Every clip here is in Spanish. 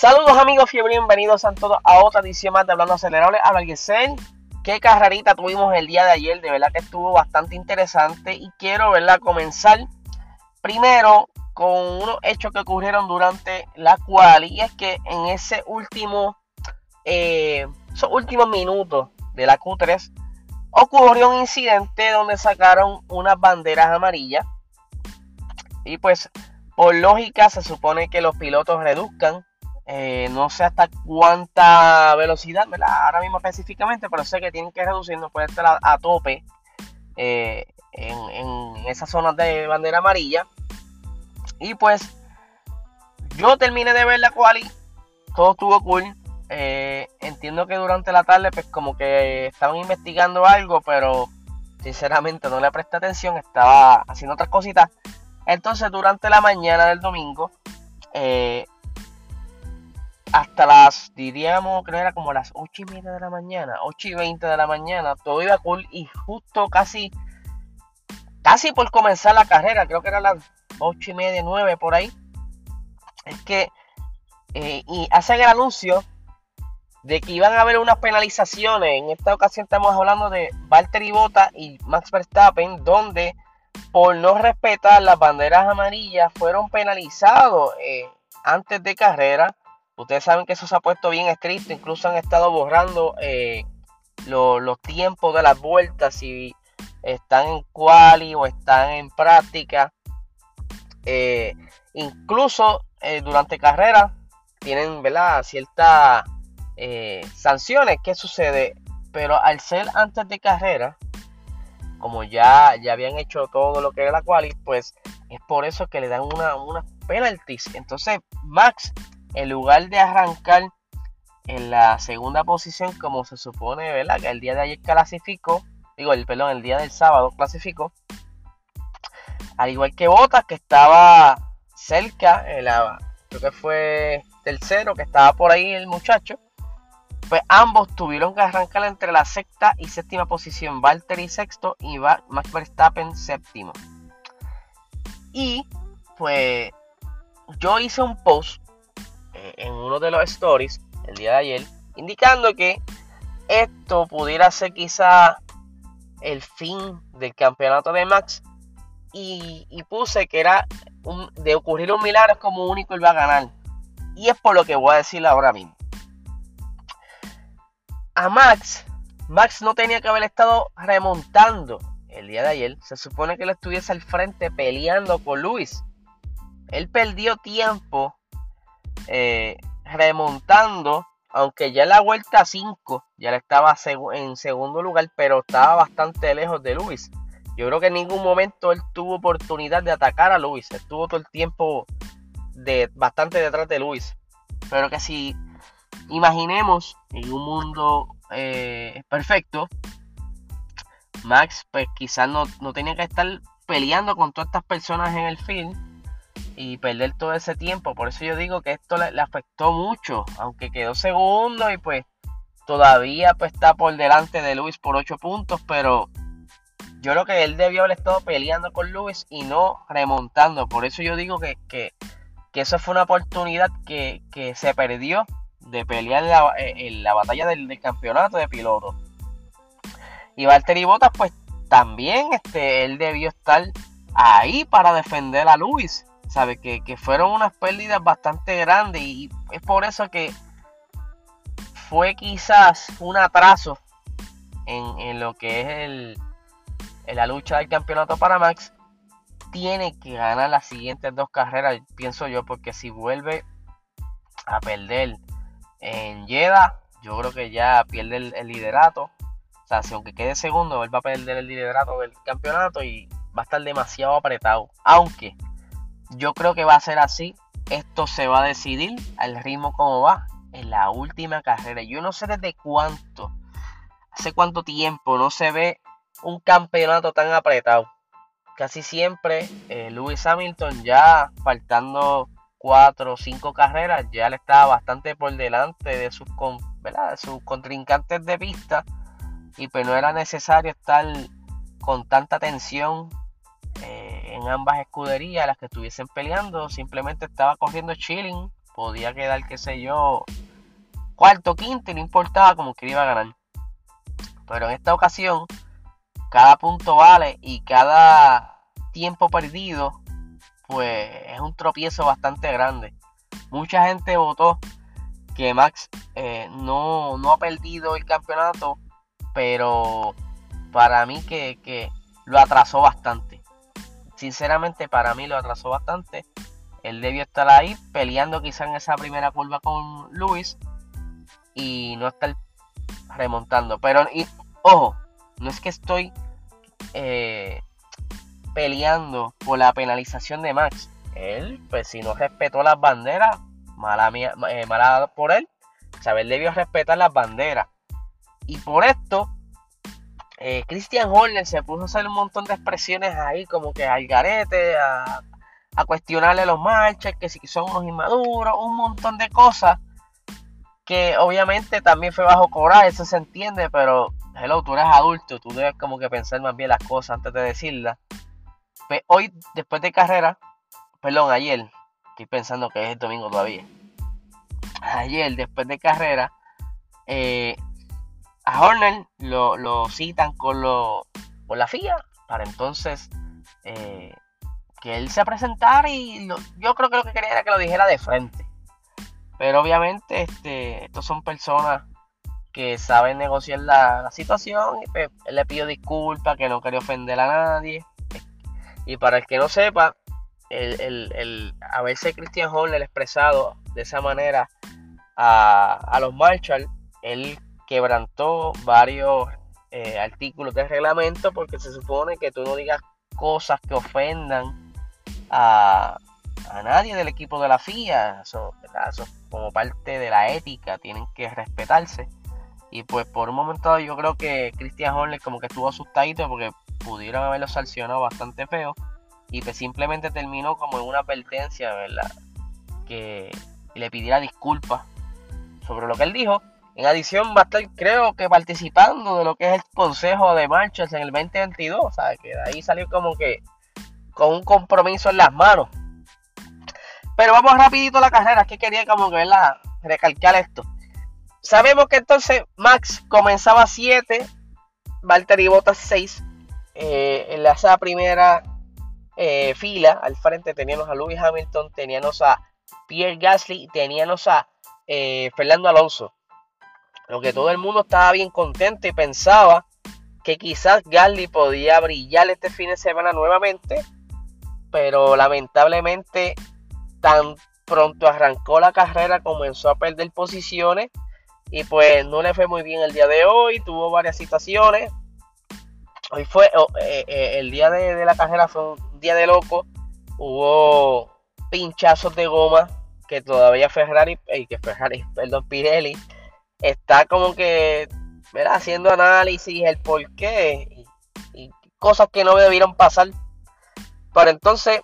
Saludos amigos y bienvenidos a todos a otra edición más de Hablando Acelerable. Habla Giselle. Qué carrerita tuvimos el día de ayer, de verdad que estuvo bastante interesante y quiero ¿verdad? comenzar primero con unos hechos que ocurrieron durante la cual y es que en ese último, eh, esos últimos minutos de la Q3 ocurrió un incidente donde sacaron unas banderas amarillas y pues por lógica se supone que los pilotos reduzcan eh, no sé hasta cuánta velocidad, ahora mismo específicamente, pero sé que tienen que reducir, no puede estar a, tope eh, en, en esas zonas de bandera amarilla. Y pues yo terminé de ver la quali, todo estuvo cool. Eh, entiendo que durante la tarde pues como que estaban investigando algo, pero sinceramente no le presté atención, estaba haciendo otras cositas. Entonces durante la mañana del domingo hasta las, diríamos, creo que era como las 8 y media de la mañana, 8 y 20 de la mañana, todo iba cool y justo casi, casi por comenzar la carrera, creo que era las 8 y media, 9 por ahí, es que, eh, y hacen el anuncio de que iban a haber unas penalizaciones, en esta ocasión estamos hablando de Valtteri Bota y Max Verstappen, donde por no respetar las banderas amarillas fueron penalizados eh, antes de carrera Ustedes saben que eso se ha puesto bien estricto, incluso han estado borrando eh, los tiempos de las vueltas, si están en quali o están en práctica. Eh, incluso eh, durante carrera tienen ciertas sanciones. ¿Qué sucede? Pero al ser antes de carrera, como ya, ya habían hecho todo lo que era la quali, pues es por eso que le dan una, una penalties. Entonces, Max en lugar de arrancar en la segunda posición como se supone, ¿verdad? El día de ayer clasificó, digo, el perdón, el día del sábado clasificó, al igual que Botas que estaba cerca, en creo que fue tercero, que estaba por ahí el muchacho, pues ambos tuvieron que arrancar entre la sexta y séptima posición, Valtteri sexto y Max Verstappen séptimo. Y pues yo hice un post uno de los stories el día de ayer, indicando que esto pudiera ser quizá el fin del campeonato de Max. Y, puse que era de ocurrir un milagro como único él va a ganar. Y es por lo que voy a decir ahora mismo. A Max, Max no tenía que haber estado remontando el día de ayer. Se supone que él estuviese al frente peleando con Luis. Él perdió tiempo eh, remontando, aunque ya en la vuelta 5 ya estaba en segundo lugar, pero estaba bastante lejos de Luis. Yo creo que en ningún momento él tuvo oportunidad de atacar a Luis. Estuvo todo el tiempo de, bastante detrás de Luis. Pero que si imaginemos en un mundo eh, perfecto, Max pues quizás no, no tenía que estar peleando con todas estas personas en el film y perder todo ese tiempo. Por eso yo digo que esto le, afectó mucho, aunque quedó segundo y pues todavía pues está por delante de Luis por 8 puntos, pero yo creo que él debió haber estado peleando con Luis y no remontando. Por eso yo digo que, que, eso fue una oportunidad que, se perdió de pelear en la, batalla del, campeonato de pilotos. Y Valtteri Bottas pues también este, él debió estar ahí para defender a Luis. ¿Sabe? Que, fueron unas pérdidas bastante grandes y es por eso que fue quizás un atraso en, lo que es el, en la lucha del campeonato para Max. Tiene que ganar las siguientes dos carreras, pienso yo, porque si vuelve a perder en Jeddah, yo creo que ya pierde el, el liderato. O sea, si aunque quede segundo, él va a perder el liderato del campeonato y va a estar demasiado apretado. Aunque yo creo que va a ser así. Esto se va a decidir al ritmo como va en la última carrera. Yo no sé desde cuánto, hace cuánto tiempo no se ve un campeonato tan apretado. Casi siempre eh, Lewis Hamilton ya faltando cuatro o cinco carreras ya le estaba bastante por delante de sus, de sus contrincantes de pista y pues no era necesario estar con tanta tensión en ambas escuderías, las que estuviesen peleando, simplemente estaba corriendo chilling podía quedar, qué sé yo, cuarto, quinto, no importaba como que iba a ganar. Pero en esta ocasión, cada punto vale y cada tiempo perdido, pues es un tropiezo bastante grande. Mucha gente votó que Max eh, no, no ha perdido el campeonato, pero para mí que, que lo atrasó bastante. Sinceramente para mí lo atrasó bastante. Él debió estar ahí peleando quizá en esa primera curva con Luis y no estar remontando. Pero, ojo, no es que estoy eh, peleando por la penalización de Max. Él, pues si no respetó las banderas, mala, mía, eh, mala por él. Saber debió respetar las banderas. Y por esto, eh, Christian Horner se puso a hacer un montón de expresiones ahí, como que al garete, a, a cuestionarle los marches, que si son unos inmaduros, un montón de cosas que obviamente también fue bajo cobrar, eso se entiende, pero hello, tú eres adulto, tú debes como que pensar más bien las cosas antes de decirlas. Pues hoy, después de carrera, perdón, ayer, estoy pensando que es el domingo todavía. Ayer, después de carrera, eh, a Horner lo, citan con, lo, con la FIA para entonces eh, que él se presentara y yo creo que lo que quería era que lo dijera de frente. Pero obviamente este, estos son personas que saben negociar la, situación y pues, él le pidió disculpas, que no quería ofender a nadie. Y para el que no sepa, el, el, el haberse Christian Horner expresado de esa manera a, a los Marshall, él quebrantó varios eh, artículos del reglamento porque se supone que tú no digas cosas que ofendan a, nadie del equipo de la FIA. Eso, como parte de la ética tienen que respetarse. Y pues por un momento yo creo que Christian Horner como que estuvo asustadito porque pudieron haberlo sancionado bastante feo. Y pues simplemente terminó como en una advertencia, ¿verdad? Que le pidiera disculpas sobre lo que él dijo. En adición va a estar creo que participando de lo que es el Consejo de Marchas en el 2022. O sea, que de ahí salió como que con un compromiso en las manos. Pero vamos rapidito a la carrera, que quería como que recalcar esto. Sabemos que entonces Max comenzaba 7, Valtteri Bottas 6. Eh, en la primera eh, fila, al frente teníamos a Lewis Hamilton, teníamos a Pierre Gasly, teníamos a eh, Fernando Alonso. Lo que todo el mundo estaba bien contento y pensaba que quizás Gasly podía brillar este fin de semana nuevamente pero lamentablemente tan pronto arrancó la carrera comenzó a perder posiciones y pues no le fue muy bien el día de hoy, tuvo varias situaciones. Hoy fue, oh, eh, eh, el día de, la carrera fue un día de loco, hubo pinchazos de goma que todavía Ferrari, eh, que Ferrari, perdón, Pirelli, está como que haciendo análisis el por qué y cosas que no debieron pasar para entonces,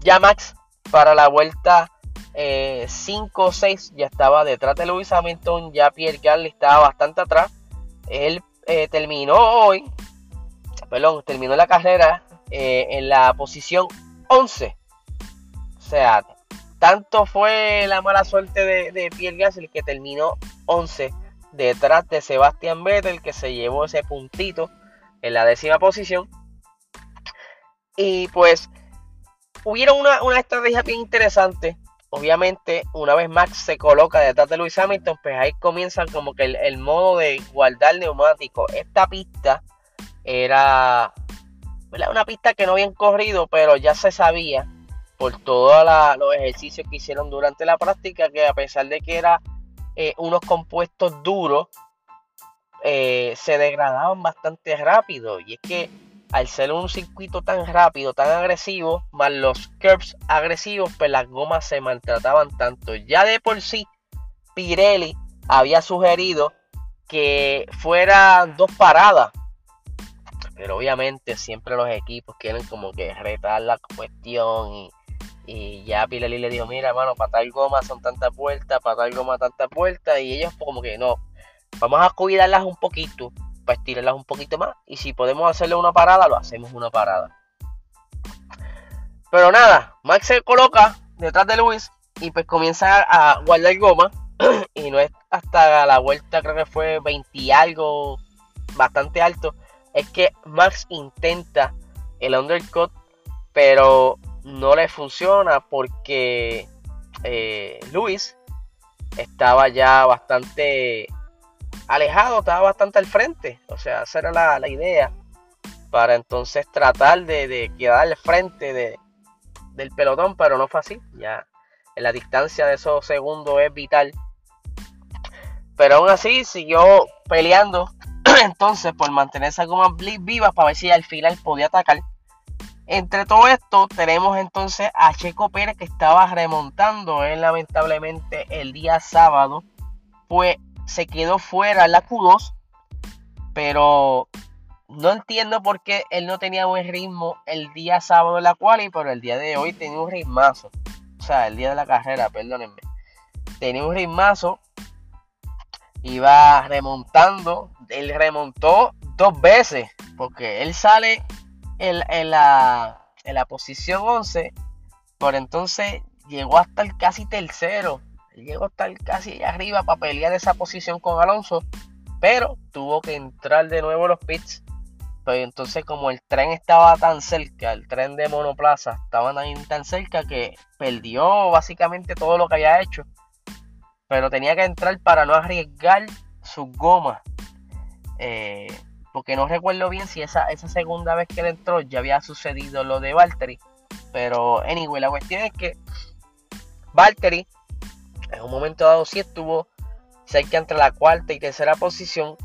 ya Max para la vuelta 5 eh, 6 ya estaba detrás de Lewis Hamilton, ya Pierre Gasly estaba bastante atrás. Él eh, terminó hoy, perdón, terminó la carrera eh, en la posición 11. O sea, tanto fue la mala suerte de, de Pierre Gasly que terminó 11 detrás de Sebastian Vettel que se llevó ese puntito en la décima posición. Y pues hubieron una, estrategia bien interesante. Obviamente, una vez Max se coloca detrás de Luis Hamilton, pues ahí comienzan como que el, modo de guardar neumático. Esta pista era una pista que no habían corrido, pero ya se sabía por todos los ejercicios que hicieron durante la práctica que a pesar de que era eh, unos compuestos duros, eh, se degradaban bastante rápido. Y es que al ser un circuito tan rápido, tan agresivo, más los curbs agresivos, pues las gomas se maltrataban tanto. Ya de por sí, Pirelli había sugerido que fueran dos paradas. Pero obviamente siempre los equipos quieren como que retar la cuestión y, y ya Pirelli le dijo, mira hermano, para tal goma son tantas vueltas, para tal goma tantas vueltas. Y ellos como que no, vamos a cuidarlas un poquito para estirarlas un poquito más. Y si podemos hacerle una parada, lo hacemos una parada. Pero nada, Max se coloca detrás de Luis y pues comienza a guardar goma y no es hasta la vuelta, creo que fue 20 y algo, bastante alto, es que Max intenta el undercut, pero no le funciona porque eh, Luis estaba ya bastante alejado, estaba bastante al frente. O sea, esa era la, idea. Para entonces tratar de, quedar al frente de, del pelotón, pero no fue así. Ya la distancia de esos segundos es vital. Pero aún así siguió peleando entonces por mantener esa goma viva para ver si al final podía atacar. Entre todo esto tenemos entonces a Checo Pérez que estaba remontando. Él lamentablemente el día sábado pues se quedó fuera la Q2. Pero no entiendo por qué él no tenía buen ritmo el día sábado en la quali, pero el día de hoy tenía un ritmazo. O sea, el día de la carrera, perdónenme. Tenía un ritmazo. Iba remontando. Él remontó dos veces. Porque él sale en, la, posición 11, por entonces llegó hasta el casi tercero. Llegó hasta el casi arriba para pelear esa posición con Alonso. Pero tuvo que entrar de nuevo los pits. Pero entonces como el tren estaba tan cerca, el tren de monoplaza estaba tan, tan cerca que perdió básicamente todo lo que había hecho. Pero tenía que entrar para no arriesgar su goma. Eh, porque no recuerdo bien si esa, esa segunda vez que él entró ya había sucedido lo de Valtteri. Pero, anyway, la cuestión es que Valtteri en un momento dado sí estuvo cerca entre la cuarta y tercera posición.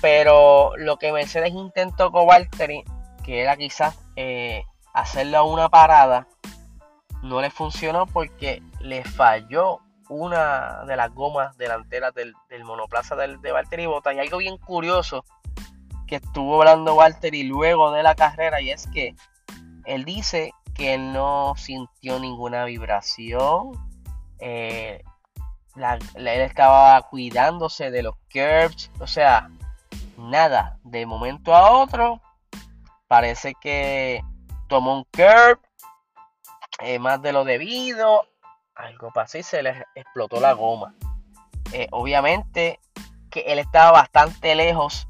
Pero lo que Mercedes intentó con Valtteri, que era quizás eh, hacerle una parada, no le funcionó porque le falló una de las gomas delanteras del, monoplaza del, de Valtteri Bota. Y algo bien curioso que estuvo hablando Walter y luego de la carrera y es que él dice que no sintió ninguna vibración. Eh, él estaba cuidándose de los curbs, o sea, nada, de momento a otro, parece que tomó un curb eh, más de lo debido, algo pasó y se le explotó la goma. Eh, obviamente que él estaba bastante lejos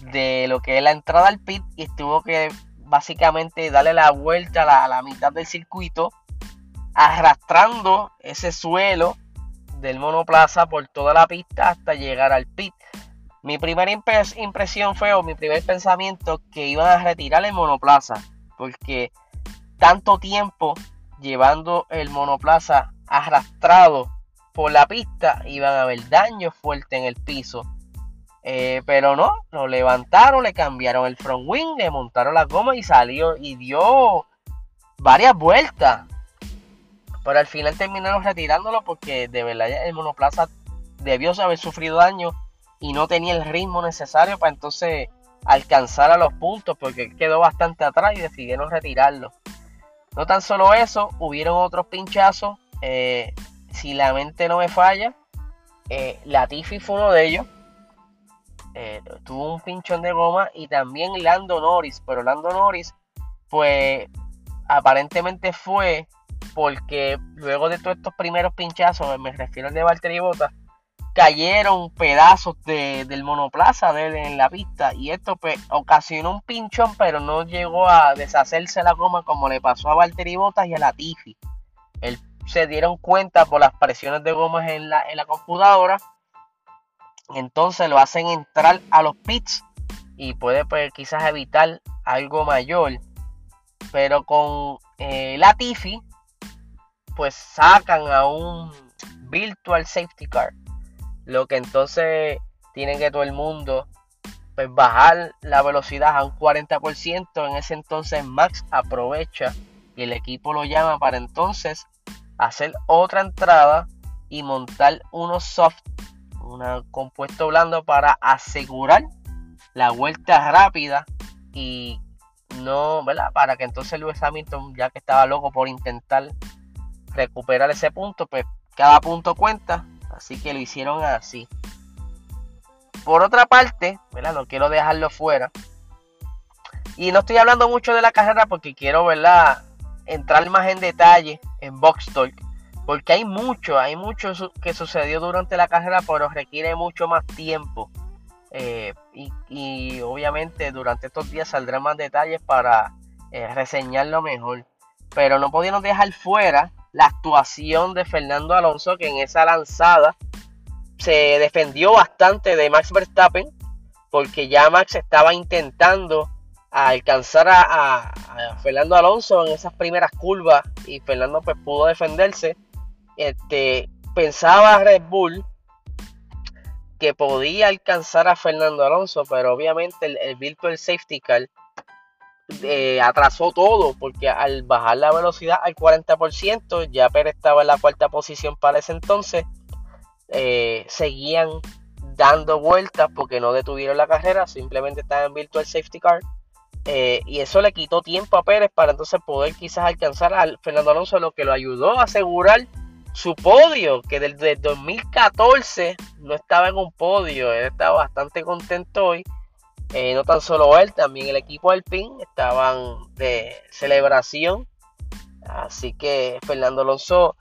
de lo que es la entrada al pit y tuvo que básicamente darle la vuelta a la, mitad del circuito arrastrando ese suelo del monoplaza por toda la pista hasta llegar al pit. Mi primera impresión fue, o mi primer pensamiento, que iban a retirar el monoplaza, porque tanto tiempo llevando el monoplaza arrastrado por la pista, iban a haber daño fuerte en el piso. Eh, pero no, lo levantaron, le cambiaron el front wing, le montaron las gomas y salió y dio varias vueltas. Pero al final terminaron retirándolo porque de verdad el monoplaza debió haber sufrido daño y no tenía el ritmo necesario para entonces alcanzar a los puntos porque quedó bastante atrás y decidieron retirarlo. No tan solo eso, hubieron otros pinchazos. Eh, si la mente no me falla, eh, la Tiffy fue uno de ellos eh, tuvo un pinchón de goma y también Lando Norris, pero Lando Norris, pues aparentemente fue porque luego de todos estos primeros pinchazos, me refiero al de Valtteri Bottas, cayeron pedazos del monoplaza de él en la pista y esto pues, ocasionó un pinchón, pero no llegó a deshacerse la goma como le pasó a Valtteri Bottas y a la Tiffy. Él, se dieron cuenta por las presiones de gomas en la, en la computadora entonces lo hacen entrar a los pits y puede pues, quizás evitar algo mayor. Pero con eh, la Tiffy, pues sacan a un virtual safety car. Lo que entonces tiene que todo el mundo pues, bajar la velocidad a un 40%. En ese entonces Max aprovecha y el equipo lo llama para entonces hacer otra entrada y montar unos soft un compuesto blando para asegurar la vuelta rápida y no, ¿verdad? Para que entonces Lewis Hamilton, ya que estaba loco por intentar recuperar ese punto, pues cada punto cuenta, así que lo hicieron así. Por otra parte, ¿verdad? No quiero dejarlo fuera. Y no estoy hablando mucho de la carrera porque quiero, ¿verdad? Entrar más en detalle en Box Talk. Porque hay mucho, hay mucho que sucedió durante la carrera, pero requiere mucho más tiempo. Eh, y, obviamente durante estos días saldrán más detalles para eh, reseñarlo mejor. Pero no podíamos dejar fuera la actuación de Fernando Alonso, que en esa lanzada se defendió bastante de Max Verstappen, porque ya Max estaba intentando alcanzar a, Fernando Alonso en esas primeras curvas y Fernando pues pudo defenderse. Este, pensaba Red Bull que podía alcanzar a Fernando Alonso, pero obviamente el, Virtual Safety Car eh, atrasó todo, porque al bajar la velocidad al 40%, ya Pérez estaba en la cuarta posición para ese entonces, eh, seguían dando vueltas porque no detuvieron la carrera, simplemente estaban en Virtual Safety Car. Eh, y eso le quitó tiempo a Pérez para entonces poder quizás alcanzar a Fernando Alonso, lo que lo ayudó a asegurar su podio, que desde 2014 no estaba en un podio, él estaba bastante contento hoy. Eh, no tan solo él, también el equipo Alpine estaban de celebración. Así que Fernando Alonso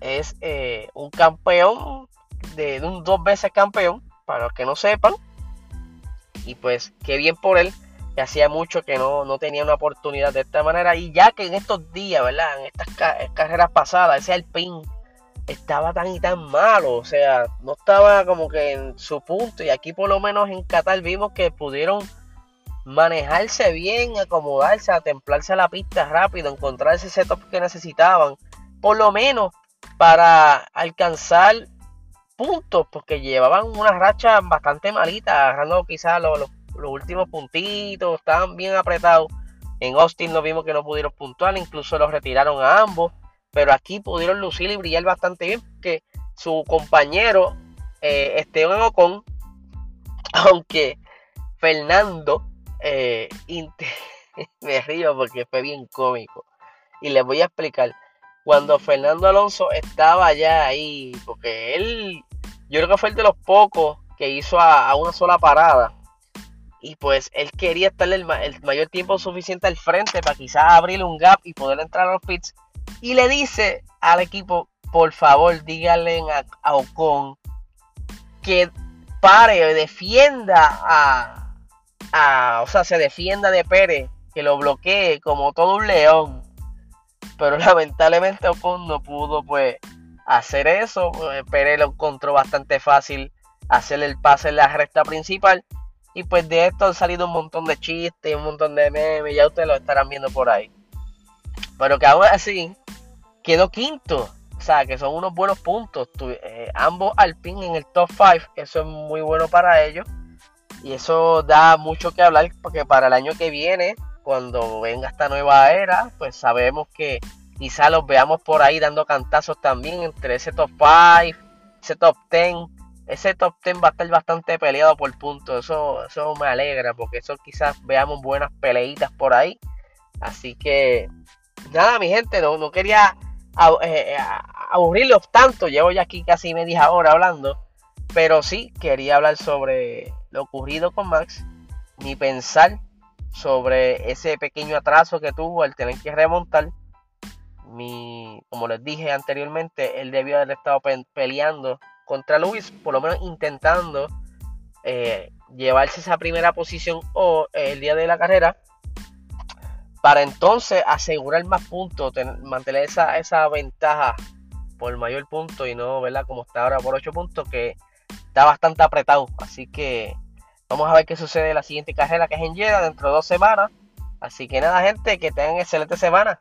es eh, un campeón, de, un dos veces campeón, para los que no sepan. Y pues qué bien por él, que hacía mucho que no, no tenía una oportunidad de esta manera. Y ya que en estos días, ¿verdad? En estas carreras pasadas, ese Alpine estaba tan y tan malo, o sea, no estaba como que en su punto y aquí por lo menos en Qatar vimos que pudieron manejarse bien, acomodarse, atemplarse a la pista rápido, encontrar ese setup que necesitaban, por lo menos para alcanzar puntos, porque llevaban una racha bastante malita, agarrando quizás los, los últimos puntitos, estaban bien apretados. En Austin no vimos que no pudieron puntuar, incluso los retiraron a ambos pero aquí pudieron lucir y brillar bastante bien, que su compañero eh, Esteban Ocon, aunque Fernando, eh, me río porque fue bien cómico, y les voy a explicar, cuando Fernando Alonso estaba ya ahí, porque él, yo creo que fue el de los pocos que hizo a, una sola parada, y pues él quería estar el, mayor tiempo suficiente al frente para quizás abrirle un gap y poder entrar a los pits y le dice al equipo, por favor, díganle a, Ocon que pare, defienda a, a, o sea, se defienda de Pérez, que lo bloquee como todo un león. Pero lamentablemente Ocon no pudo pues hacer eso. Pues, Pérez lo encontró bastante fácil hacer el pase en la recta principal. Y pues de esto han salido un montón de chistes, un montón de memes, ya ustedes lo estarán viendo por ahí. Pero que aún así quedó quinto. O sea, que son unos buenos puntos. Eh, ambos Alpine en el top 5. Eso es muy bueno para ellos. Y eso da mucho que hablar porque para el año que viene, cuando venga esta nueva era, pues sabemos que quizá los veamos por ahí dando cantazos también entre ese top 5, ese top 10. Ese top 10 va a estar bastante peleado por puntos. Eso, eso me alegra porque eso quizás veamos buenas peleitas por ahí. Así que nada, mi gente, no, no quería eh, aburrirlos tanto. Llevo ya aquí casi media hora hablando. Pero sí quería hablar sobre lo ocurrido con Max. Mi pensar sobre ese pequeño atraso que tuvo al tener que remontar. Mi, como les dije anteriormente, él debió haber estado peleando contra Luis, por lo menos intentando eh, llevarse esa primera posición o el día de la carrera para entonces asegurar más puntos, mantener esa, esa ventaja por mayor punto y no, ¿verdad? Como está ahora por 8 puntos, que está bastante apretado. Así que vamos a ver qué sucede en la siguiente carrera que es en Jeddah dentro de dos semanas. Así que nada, gente, que tengan excelente semana.